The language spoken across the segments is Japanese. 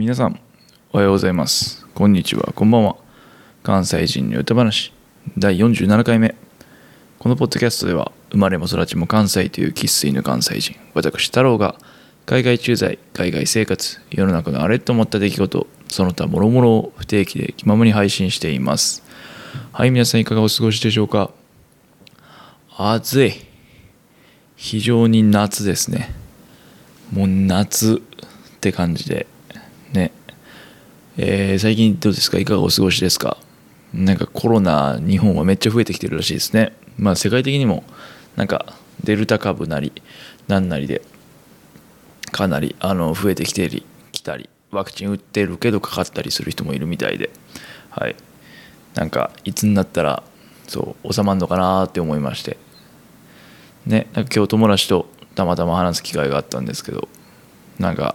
皆さんおはようございます。こんにちは。こんばんは。関西人の歌話。第47回目。このポッドキャストでは生まれも育ちも関西という生粋の関西人。私太郎が海外駐在海外生活世の中のあれと思った出来事その他諸々を不定期で気ままに配信しています。はい皆さんいかがお過ごしでしょうか。暑い。非常に夏ですね。もう夏って感じで。えー最近どうですか？いかがお過ごしですか？なんかコロナ日本はめっちゃ増えてきてるらしいですね。まあ世界的にもなんかデルタ株なりなんなりでかなりあの増えてきてりきたりワクチン打ってるけどかかったりする人もいるみたいで。はい。なんかいつになったらそう収まるのかなって思いまして。ねなんか今日友達とたまたま話す機会があったんですけどなんか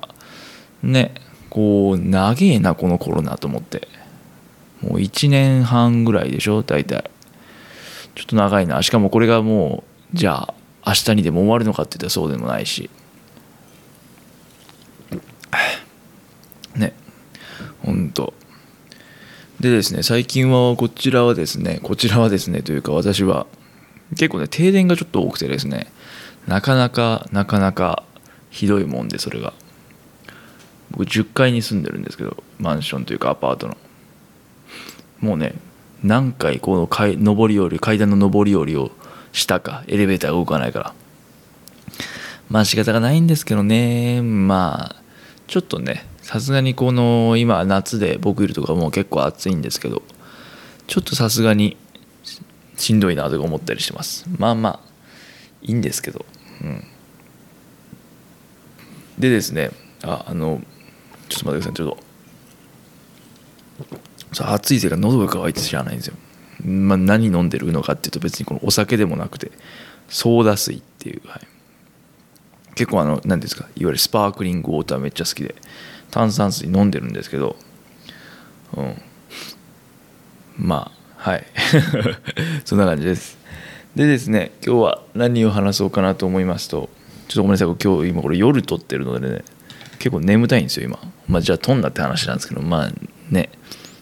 ねこう長えなこのコロナと思って。もう1年半ぐらいでしょ大体。ちょっと長いな。しかもこれがもうじゃあ明日にでも終わるのかって言ったらそうでもないし。ね。ほんと。でですね最近はこちらはですねこちらはですねというか私は結構ね停電がちょっと多くてですねなかなかなかなかひどいもんでそれが。僕10階に住んでるんですけどマンションというかアパートの。もうね何回この階上り下り階段の上り下りをしたかエレベーターが動かないから。まあ仕方がないんですけどね。まあちょっとねさすがにこの今夏で僕いるとかもう結構暑いんですけどちょっとさすがにしんどいなとか思ったりしてます。まあまあいいんですけど。うん。でですねああのちょっと待ってくださいちょっと。暑いせいか喉が渇いて知らないんですよ、まあ、何飲んでるのかっていうと別にこのお酒でもなくてソーダ水っていう、はい、結構あの何ですかいわゆるスパークリングウォーターめっちゃ好きで炭酸水飲んでるんですけどうん。まあはい。そんな感じです。でですね今日は何を話そうかなと思いますとちょっとごめんなさい今日今これ夜撮ってるのでね結構眠たいんですよ今。まあじゃあ撮んなって話なんですけどまあね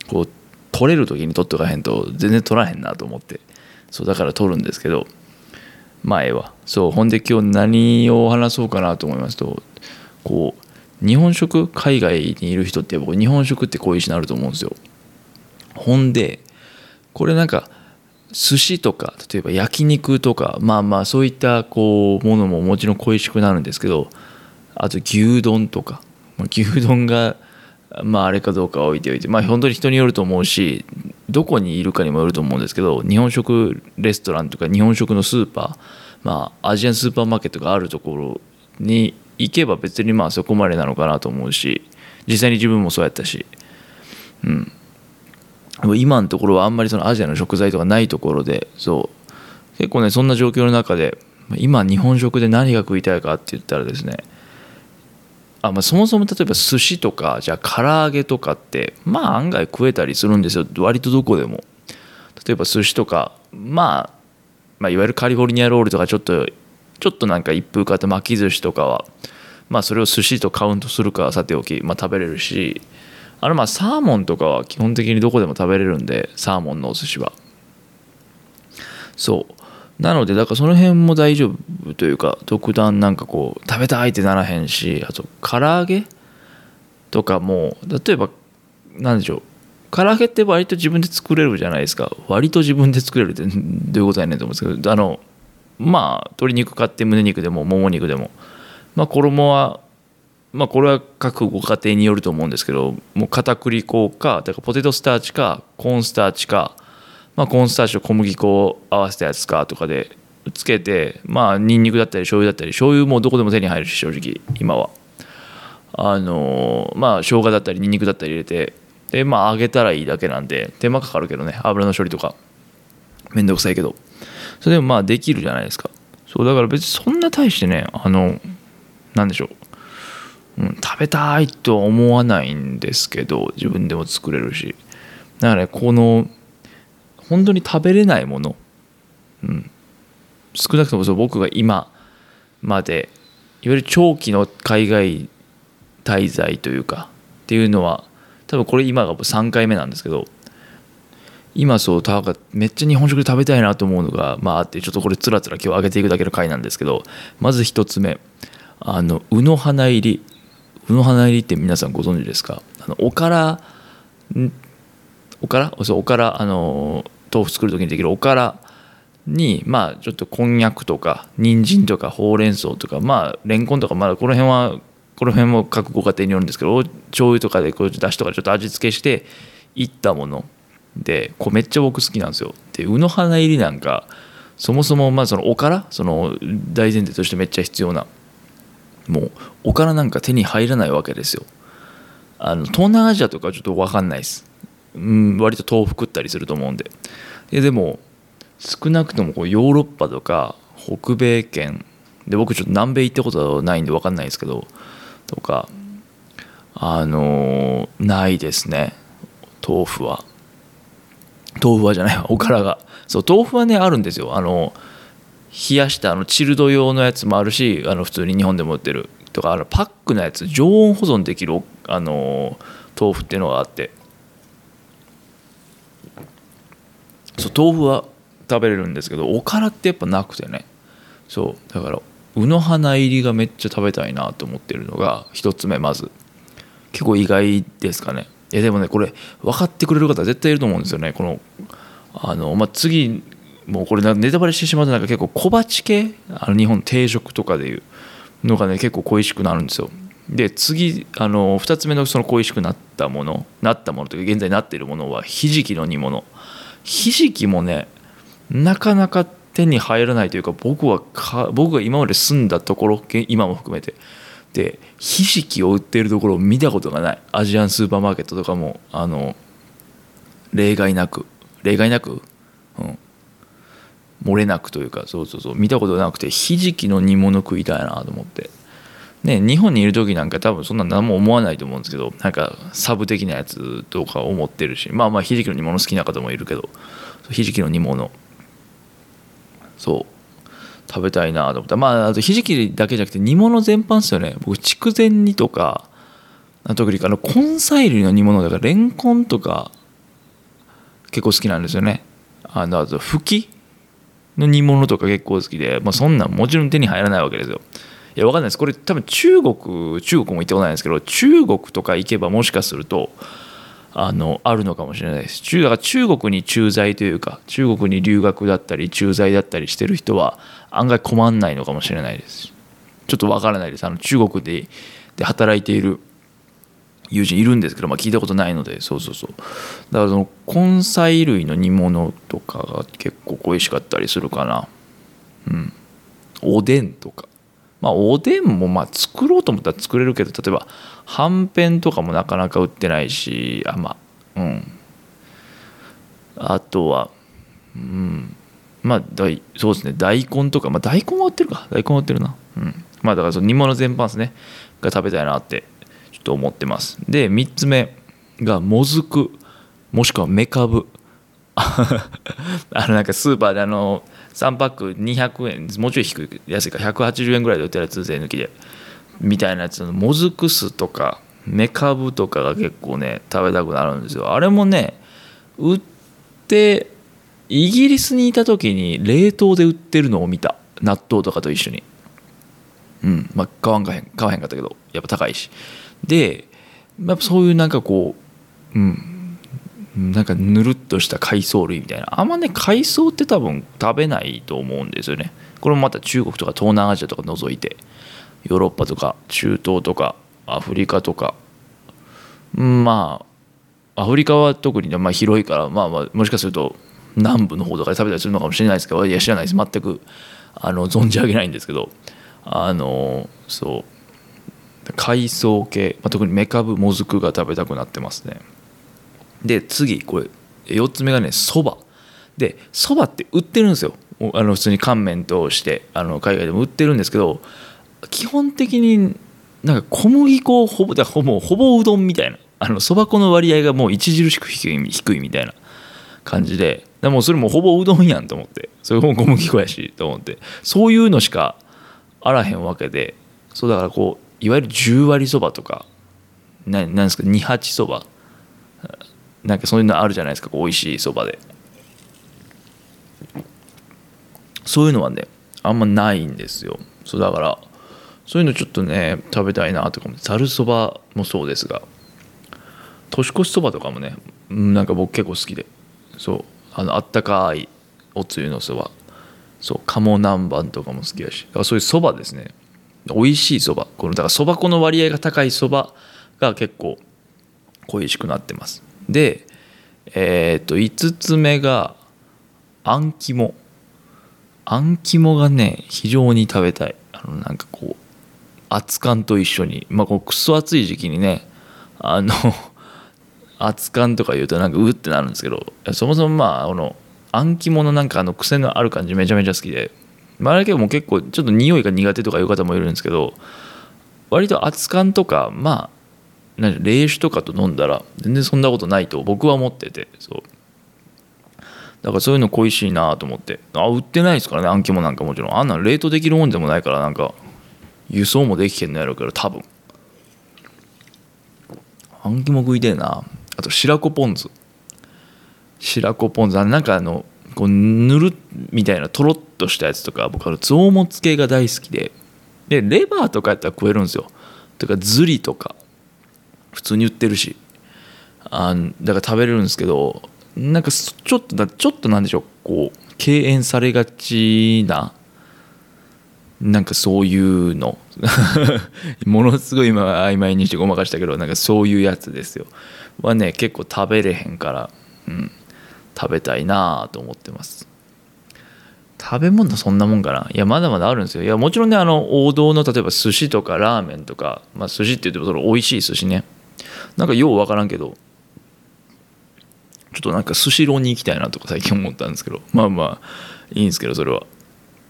こう撮れる時に撮っとかへんと全然撮らへんなと思って。そうだから撮るんですけど前はそうほんで今日何を話そうかなと思いますとこう日本食海外にいる人って僕日本食ってこういう意思になると思うんですよ。ほんでこれなんか寿司とか例えば焼肉とかまあまあそういったこうものももちろん恋しくなるんですけどあと牛丼とかまあ牛丼がまああれかどうかは置いておいてまあ本当に人によると思うしどこにいるかにもよると思うんですけど日本食レストランとか日本食のスーパーまあアジアンスーパーマーケットがあるところに行けば別にまあそこまでなのかなと思うし実際に自分もそうやったしうん。今のところはあんまりそのアジアの食材とかないところでそう。結構ねそんな状況の中で今日本食で何が食いたいかって言ったらですねあまあ、そもそも例えば寿司とかじゃあ唐揚げとかってまあ案外食えたりするんですよ。割とどこでも。例えば寿司とか、まあ、まあいわゆるカリフォルニアロールとかちょっとちょっとなんか一風変わった巻き寿司とかはまあそれを寿司とカウントするかはさておき、まあ、食べれるしあれまあサーモンとかは基本的にどこでも食べれるんでサーモンのお寿司は。そう。なのでだからその辺も大丈夫というか特段なんかこう食べたいってならへんしあと唐揚げ？とかも例えば何でしょう唐揚げって割と自分で作れるじゃないですか。割と自分で作れるってどういうことやねんと思うんですけどあのまあ鶏肉買って胸肉でももも肉でも。まあ衣はまあこれは各ご家庭によると思うんですけどもう片栗粉かだからポテトスターチかコーンスターチかまあ、コーンスターチと小麦粉を合わせたやつかとかでつけてまあニンニクだったり醤油だったり醤油もどこでも手に入るし正直今は。あのまあ生姜だったりニンニクだったり入れてでまあ揚げたらいいだけなんで手間かかるけどね油の処理とか。めんどくさいけど。それでもまあできるじゃないですか。そうだから別にそんな大してねあのなんでしょう、うん、食べたいとは思わないんですけど自分でも作れるし。だからねこの本当に食べれないもの、うん、少なくとも僕が今までいわゆる長期の海外滞在というかっていうのは多分これ今が3回目なんですけど今そうためっちゃ日本食で食べたいなと思うのがまああってちょっとこれつらつら今日上げていくだけの回なんですけどまず1つ目あの卯の花入り卯の花入りって皆さんご存知ですか？あのおからおから？そうおからあの豆腐作る時にできるおからにまあちょっとこんにゃくとか人参とかほうれん草とかまあレンコンとかまだこの辺はこの辺も各ご家庭によるんですけど醤油とかでこうだしとかちょっと味付けしていったものでこれめっちゃ僕好きなんですよ。で卯の花入りなんかそもそもまあそのおからその大前提としてめっちゃ必要なもうおからなんか手に入らないわけですよ。あの東南アジアとかちょっと分かんないです。うん割と豆腐食ったりすると思うんで。ででも少なくともこうヨーロッパとか北米圏で僕ちょっと南米行ったことないんで分かんないですけどとかあのー、ないですね。豆腐は。豆腐はじゃないわ おからが。そう豆腐はねあるんですよ。あの冷やしたあのチルド用のやつもあるしあの普通に日本でも売ってるとかあのパックのやつ常温保存できるあの豆腐っていうのがあって。そう豆腐は食べれるんですけどおからってやっぱなくてね。そうだから卯の花入りがめっちゃ食べたいなと思ってるのが一つ目まず。結構意外ですかね。いやでもねこれ分かってくれる方絶対いると思うんですよね。このあの、まあ、次もうこれネタバレしてしまうとなんか結構小鉢系？あの日本定食とかでいうのがね結構恋しくなるんですよ。で次あの2つ目のその恋しくなったものなったものというか現在なっているものはひじきの煮物。ひじきもねなかなか手に入らないというか僕はか僕が今まで住んだところ今も含めて。でひじきを売っているところを見たことがない。アジアンスーパーマーケットとかもあの例外なく。例外なく、うん、漏れなくというかそうそうそう。見たことなくてひじきの煮物食いたいなと思って。ね日本にいる時なんか多分そんな何も思わないと思うんですけどなんかサブ的なやつとか思ってるしまあまあひじきの煮物好きな方もいるけどひじきの煮物。そう。食べたいなと思ったまああとひじきだけじゃなくて煮物全般ですよね。僕筑前煮とか特にあの根菜類の煮物だからレンコンとか結構好きなんですよね。あのあとふきの煮物とか結構好きで、まあ、そんなんもちろん手に入らないわけですよ。いやわかんないです。これ多分中国中国も行ったことないんですけど中国とか行けばもしかするとあのあるのかもしれないです。中だから中国に駐在というか中国に留学だったり駐在だったりしてる人は案外困んないのかもしれないです。ちょっとわからないです。あの中国でで働いている友人いるんですけど、まあ、聞いたことないのでそうそうそう。だからその根菜類の煮物とかが結構恋しかったりするかな。うん。おでんとか。まあおでんもまあ作ろうと思ったら作れるけど例えばはんぺんとかもなかなか売ってないしあまあうん。あとはうん。まあ大そうですね。大根とかまあ大根は売ってるか。大根は売ってるな。うん。まあだからその煮物全般ですね。が食べたいなってちょっと思ってます。で3つ目がもずくもしくはめかぶ。あのなんかスーパーであの3パック200円もうちょい低い安いから180円ぐらいで売ってるやつ税抜きでみたいなやつのもずく酢とかめかぶとかが結構ね食べたくなるんですよ。あれもね売ってイギリスにいた時に冷凍で売ってるのを見た。納豆とかと一緒に。うんまあ買わんかへん買わへんかったけどやっぱ高いし。でやっぱそういうなんかこううんなんかぬるっとした海藻類みたいな。あんまね海藻って多分食べないと思うんですよね。これもまた中国とか東南アジアとか除いて。ヨーロッパとか中東とかアフリカとか。まあアフリカは特にねまあ広いからまあまあもしかすると南部の方とかで食べたりするのかもしれないですけどいや知らないです。全くあの存じ上げないんですけど。あのそう。海藻系、まあ、特にメカブもずくが食べたくなってますね。で次これ4つ目がねそば。でそばって売ってるんですよ。あの普通に乾麺としてあの海外でも売ってるんですけど基本的になんか小麦粉ほぼほぼほぼうどんみたいな。あのそば粉の割合がもう著しく低い低いみたいな感じで。でもそれもほぼうどんやんと思って。それも小麦粉やしと思って。そういうのしかあらへんわけで。そうだからこういわゆる10割そばとかななんですか二八そばなんかそういうのあるじゃないですかこう美味しいそばで。そういうのはねあんまないんですよ。そうだからそういうのちょっとね食べたいなとかもざるそばもそうですが年越しそばとかもねうんなんか僕結構好きでそうあのあったかいおつゆのそばそう鴨南蛮とかも好きだしだからそういうそばですね。美味しいそば。このだからそば粉の割合が高いそばが結構恋しくなってます。でえっ、と5つ目があん肝。あん肝がね非常に食べたい。あのなんかこう熱燗と一緒に。まあこうクソ暑い時期にねあの 熱燗とか言うとなんかうってなるんですけどそもそもまあこのあん肝のなんかあの癖のある感じめちゃめちゃ好きで。まああれ結構も結構ちょっと匂いが苦手とかいう方もいるんですけど割と熱燗とかまあ何冷酒とかと飲んだら全然そんなことないと僕は思っててそう。だからそういうの恋しいなと思って。あ売ってないですからねあん肝なんかもちろん。あんなの冷凍できるもんでもないからなんか輸送もできへんのやろうけど多分。あん肝食いてえな。あと白子ポン酢。白子ポン酢。あなんかあのこうぬるみたいなとろっとしたやつとか僕あの臓物系が大好きで。でレバーとかやったら食えるんですよ。とかズリとか。普通に売ってるし。あだから食べれるんですけどなんかちょっとだちょっとなんでしょう。こう敬遠されがちななんかそういうの。ものすごい今曖昧にしてごまかしたけどなんかそういうやつですよ。はね結構食べれへんから、うん、食べたいなと思ってます。食べ物そんなもんかな。いやまだまだあるんですよ。いやもちろんねあの王道の例えば寿司とかラーメンとかまあ寿司って言ってもその美味しい寿司ね。なんかようわからんけどちょっとなんかスシローに行きたいなとか最近思ったんですけどまあまあいいんですけどそれは。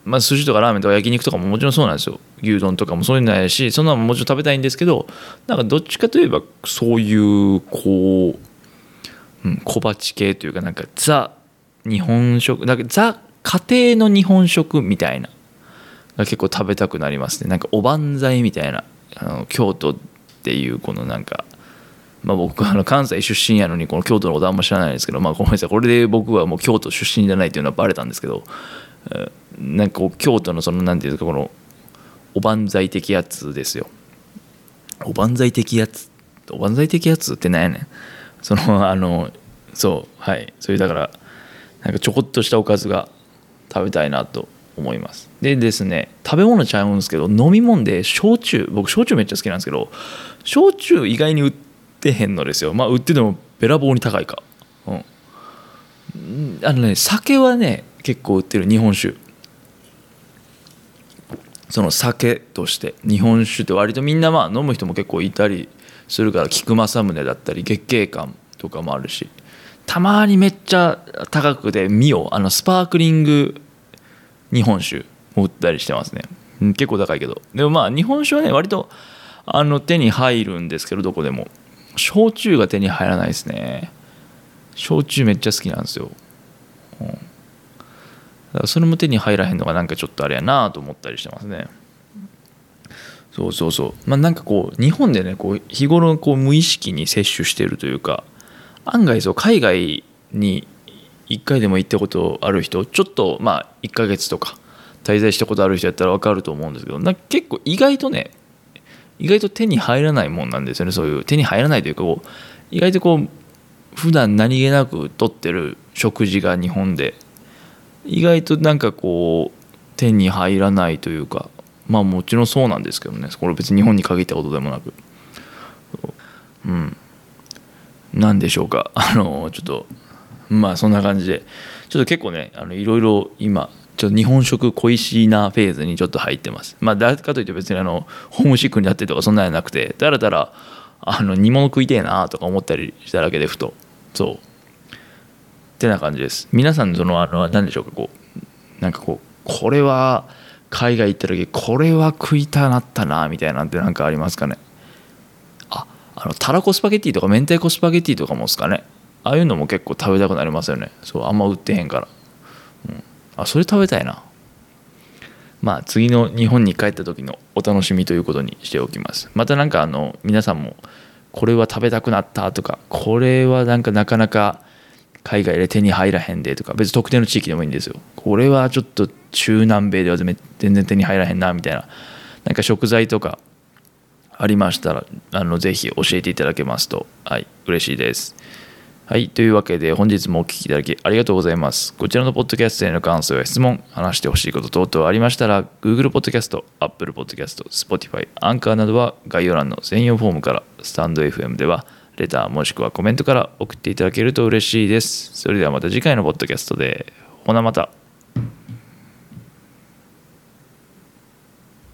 まあ寿司とかラーメンとか焼肉とかももちろんそうなんですよ。牛丼とかもそういうのやしそんなのももちろん食べたいんですけどなんかどっちかといえばそういうこう、うん、小鉢系というかなんかザ日本食なんかザ家庭の日本食みたいなが結構食べたくなりますね。なんかおばんざいみたいなあの京都っていうこのなんかまあ、僕はあの関西出身やのにこの京都のことあんま知らないですけど、まあ、ごめんなさいこれで僕はもう京都出身じゃないっていうのはバレたんですけどなんかこう京都のその何ていうんですかこのおばんざい的やつですよ。おばんざい的やつ？おばんざい的やつって何やねん。そのあのそうはい。そういうだからなんかちょこっとしたおかずが食べたいなと思います。でですね食べ物ちゃうんですけど飲み物で焼酎。僕焼酎めっちゃ好きなんですけど焼酎意外に売ってへんのですよ。まあ売っててもべらぼうに高いか。うん。あのね酒はね結構売ってる。日本酒。その酒として。日本酒って割とみんなまあ飲む人も結構いたりするから菊正宗だったり月桂冠とかもあるし。たまにめっちゃ高くてミオあのスパークリング日本酒も売ったりしてますね。結構高いけど。でもまあ日本酒はね割とあの手に入るんですけどどこでも。焼酎が手に入らないですね。焼酎めっちゃ好きなんですよ、うん、それも手に入らへんのがなんかちょっとあれやなと思ったりしてますね。そうそうそう。まあなんかこう日本でねこう日頃こう無意識に摂取してるというか案外そう海外に1回でも行ったことある人ちょっとまあ1ヶ月とか滞在したことある人やったら分かると思うんですけどな結構意外とね意外と手に入らないもんなんですよね。そういう手に入らないというかこう意外とこう普段何気なくとってる食事が日本で。意外となんかこう手に入らないというかまあもちろんそうなんですけどね。これ別に日本に限ったことでもなく。うん。何でしょうか。あのちょっとまあそんな感じで。ちょっと結構ねあのいろいろ今ちょっと日本食恋しいなフェーズにちょっと入ってます。まあ誰かといって別にあのホームシックになってとかそんなんじゃなくてだらだらあの煮物食いてえなとか思ったりしただけでふと。そう。ってな感じです。皆さんそのあの何でしょうかこうなんかこうこれは海外行った時これは食いたなったなみたいなんてなんかありますかね？ああのたらこスパゲッティとか明太子スパゲッティとかもですかね？ああいうのも結構食べたくなりますよね。そうあんま売ってへんから、うん、あそれ食べたいな。まあ次の日本に帰った時のお楽しみということにしておきます。またなんかあの皆さんもこれは食べたくなったとかこれはなんかなかなか海外で手に入らへんでとか別に特定の地域でもいいんですよ。これはちょっと中南米では全然手に入らへんなみたいななんか食材とかありましたらあのぜひ教えていただけますとはい嬉しいです。はいというわけで本日もお聴きいただきありがとうございます。こちらのポッドキャストへの感想や質問話してほしいこと等々ありましたら Google ポッドキャスト Apple ポッドキャスト Spotify アンカーなどは概要欄の専用フォームからスタンド FM ではレターもしくはコメントから送っていただけると嬉しいです。それではまた次回のポッドキャストで。ほなまた。